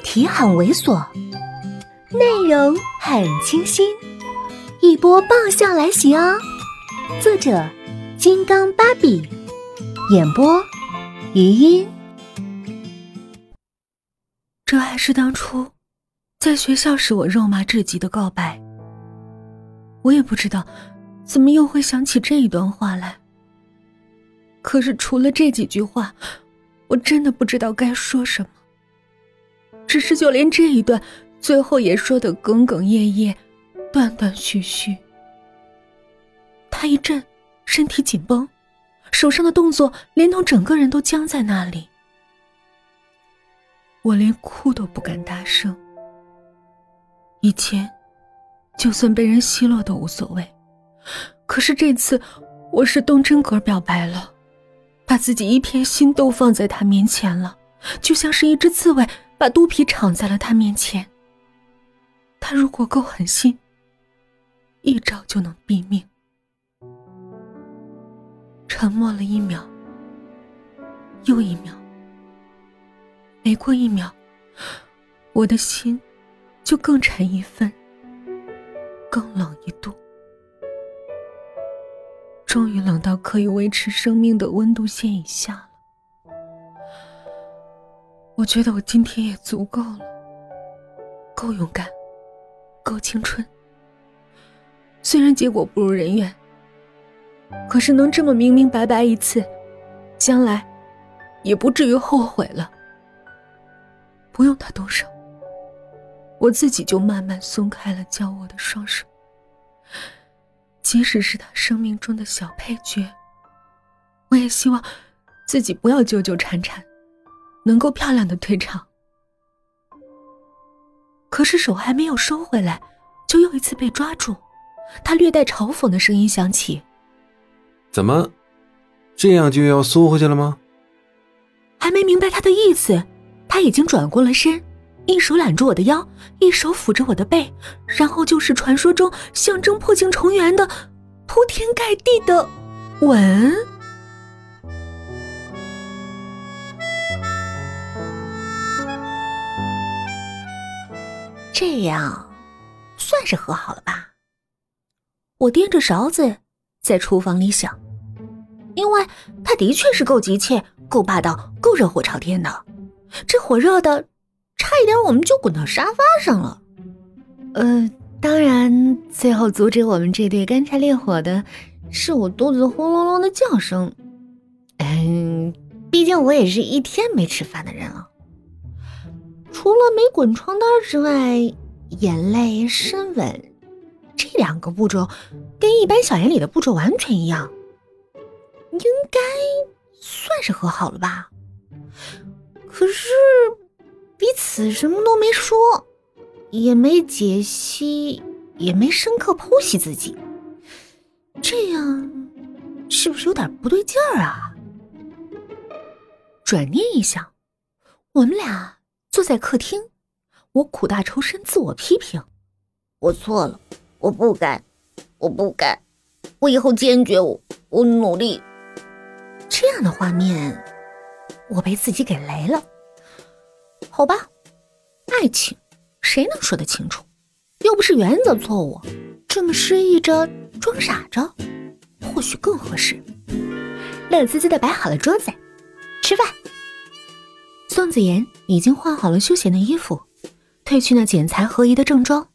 题很猥琐，内容很清新，一波爆笑来袭哦！作者：金刚芭比，演播：余音。这还是当初在学校时我肉麻至极的告白。我也不知道怎么又会想起这一段话来。可是除了这几句话，我真的不知道该说什么。只是就连这一段，最后也说的哽哽咽咽、断断续续。他一震，身体紧绷，手上的动作连同整个人都僵在那里。我连哭都不敢大声。以前，就算被人奚落都无所谓，可是这次，我是动真格表白了，把自己一片心都放在他面前了，就像是一只刺猬。把肚皮敞在了他面前。他如果够狠心，一招就能毙命。沉默了一秒，又一秒，每过一秒，我的心就更沉一分，更冷一度，终于冷到可以维持生命的温度线以下。我觉得我今天也足够了，够勇敢，够青春。虽然结果不如人愿，可是能这么明明白白一次，将来也不至于后悔了。不用他动手，我自己就慢慢松开了教我的双手。即使是他生命中的小配角，我也希望自己不要纠纠缠缠。能够漂亮的退场，可是手还没有收回来，就又一次被抓住。他略带嘲讽的声音响起：“怎么，这样就要缩回去了吗？”还没明白他的意思，他已经转过了身，一手揽住我的腰，一手抚着我的背，然后就是传说中象征破镜重圆的铺天盖地的吻。这样，算是和好了吧？我掂着勺子在厨房里想，因为他的确是够急切、够霸道、够热火朝天的，这火热的，差一点我们就滚到沙发上了。呃，当然，最后阻止我们这对干柴烈火的，是我肚子轰隆隆的叫声。嗯，毕竟我也是一天没吃饭的人了。除了没滚床单之外，眼泪、深吻这两个步骤跟一般小言里的步骤完全一样，应该算是和好了吧？可是彼此什么都没说，也没解析，也没深刻剖析自己，这样是不是有点不对劲儿啊？转念一想，我们俩。坐在客厅，我苦大仇深，自我批评：我错了，我不该，我不该，我以后坚决，我我努力。这样的画面，我被自己给雷了。好吧，爱情谁能说得清楚？又不是原则错误，这么失意着装傻着，或许更合适。乐滋滋的摆好了桌子，吃饭。宋子妍已经换好了休闲的衣服，褪去那剪裁合宜的正装，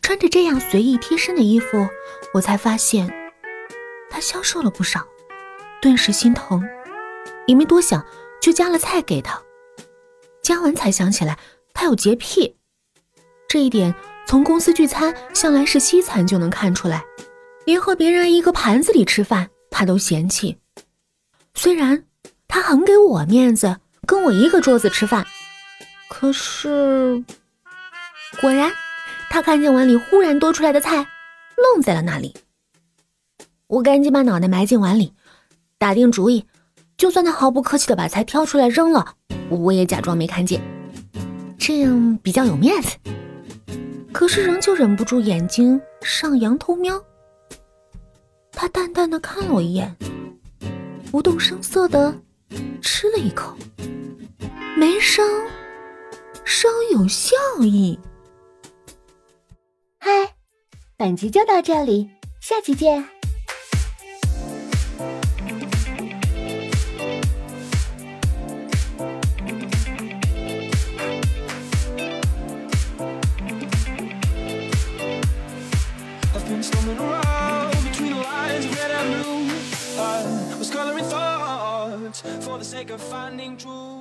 穿着这样随意贴身的衣服，我才发现她消瘦了不少，顿时心疼，也没多想就夹了菜给她。夹完才想起来她有洁癖，这一点从公司聚餐向来是西餐就能看出来，连和别人一个盘子里吃饭她都嫌弃。虽然她很给我面子。跟我一个桌子吃饭，可是果然，他看见碗里忽然多出来的菜，愣在了那里。我赶紧把脑袋埋进碗里，打定主意，就算他毫不客气的把菜挑出来扔了，我也假装没看见，这样比较有面子。可是仍旧忍不住眼睛上扬偷瞄。他淡淡的看了我一眼，不动声色的吃了一口。没声，稍有笑意。嗨，本集就到这里，下期见。like a finding truth.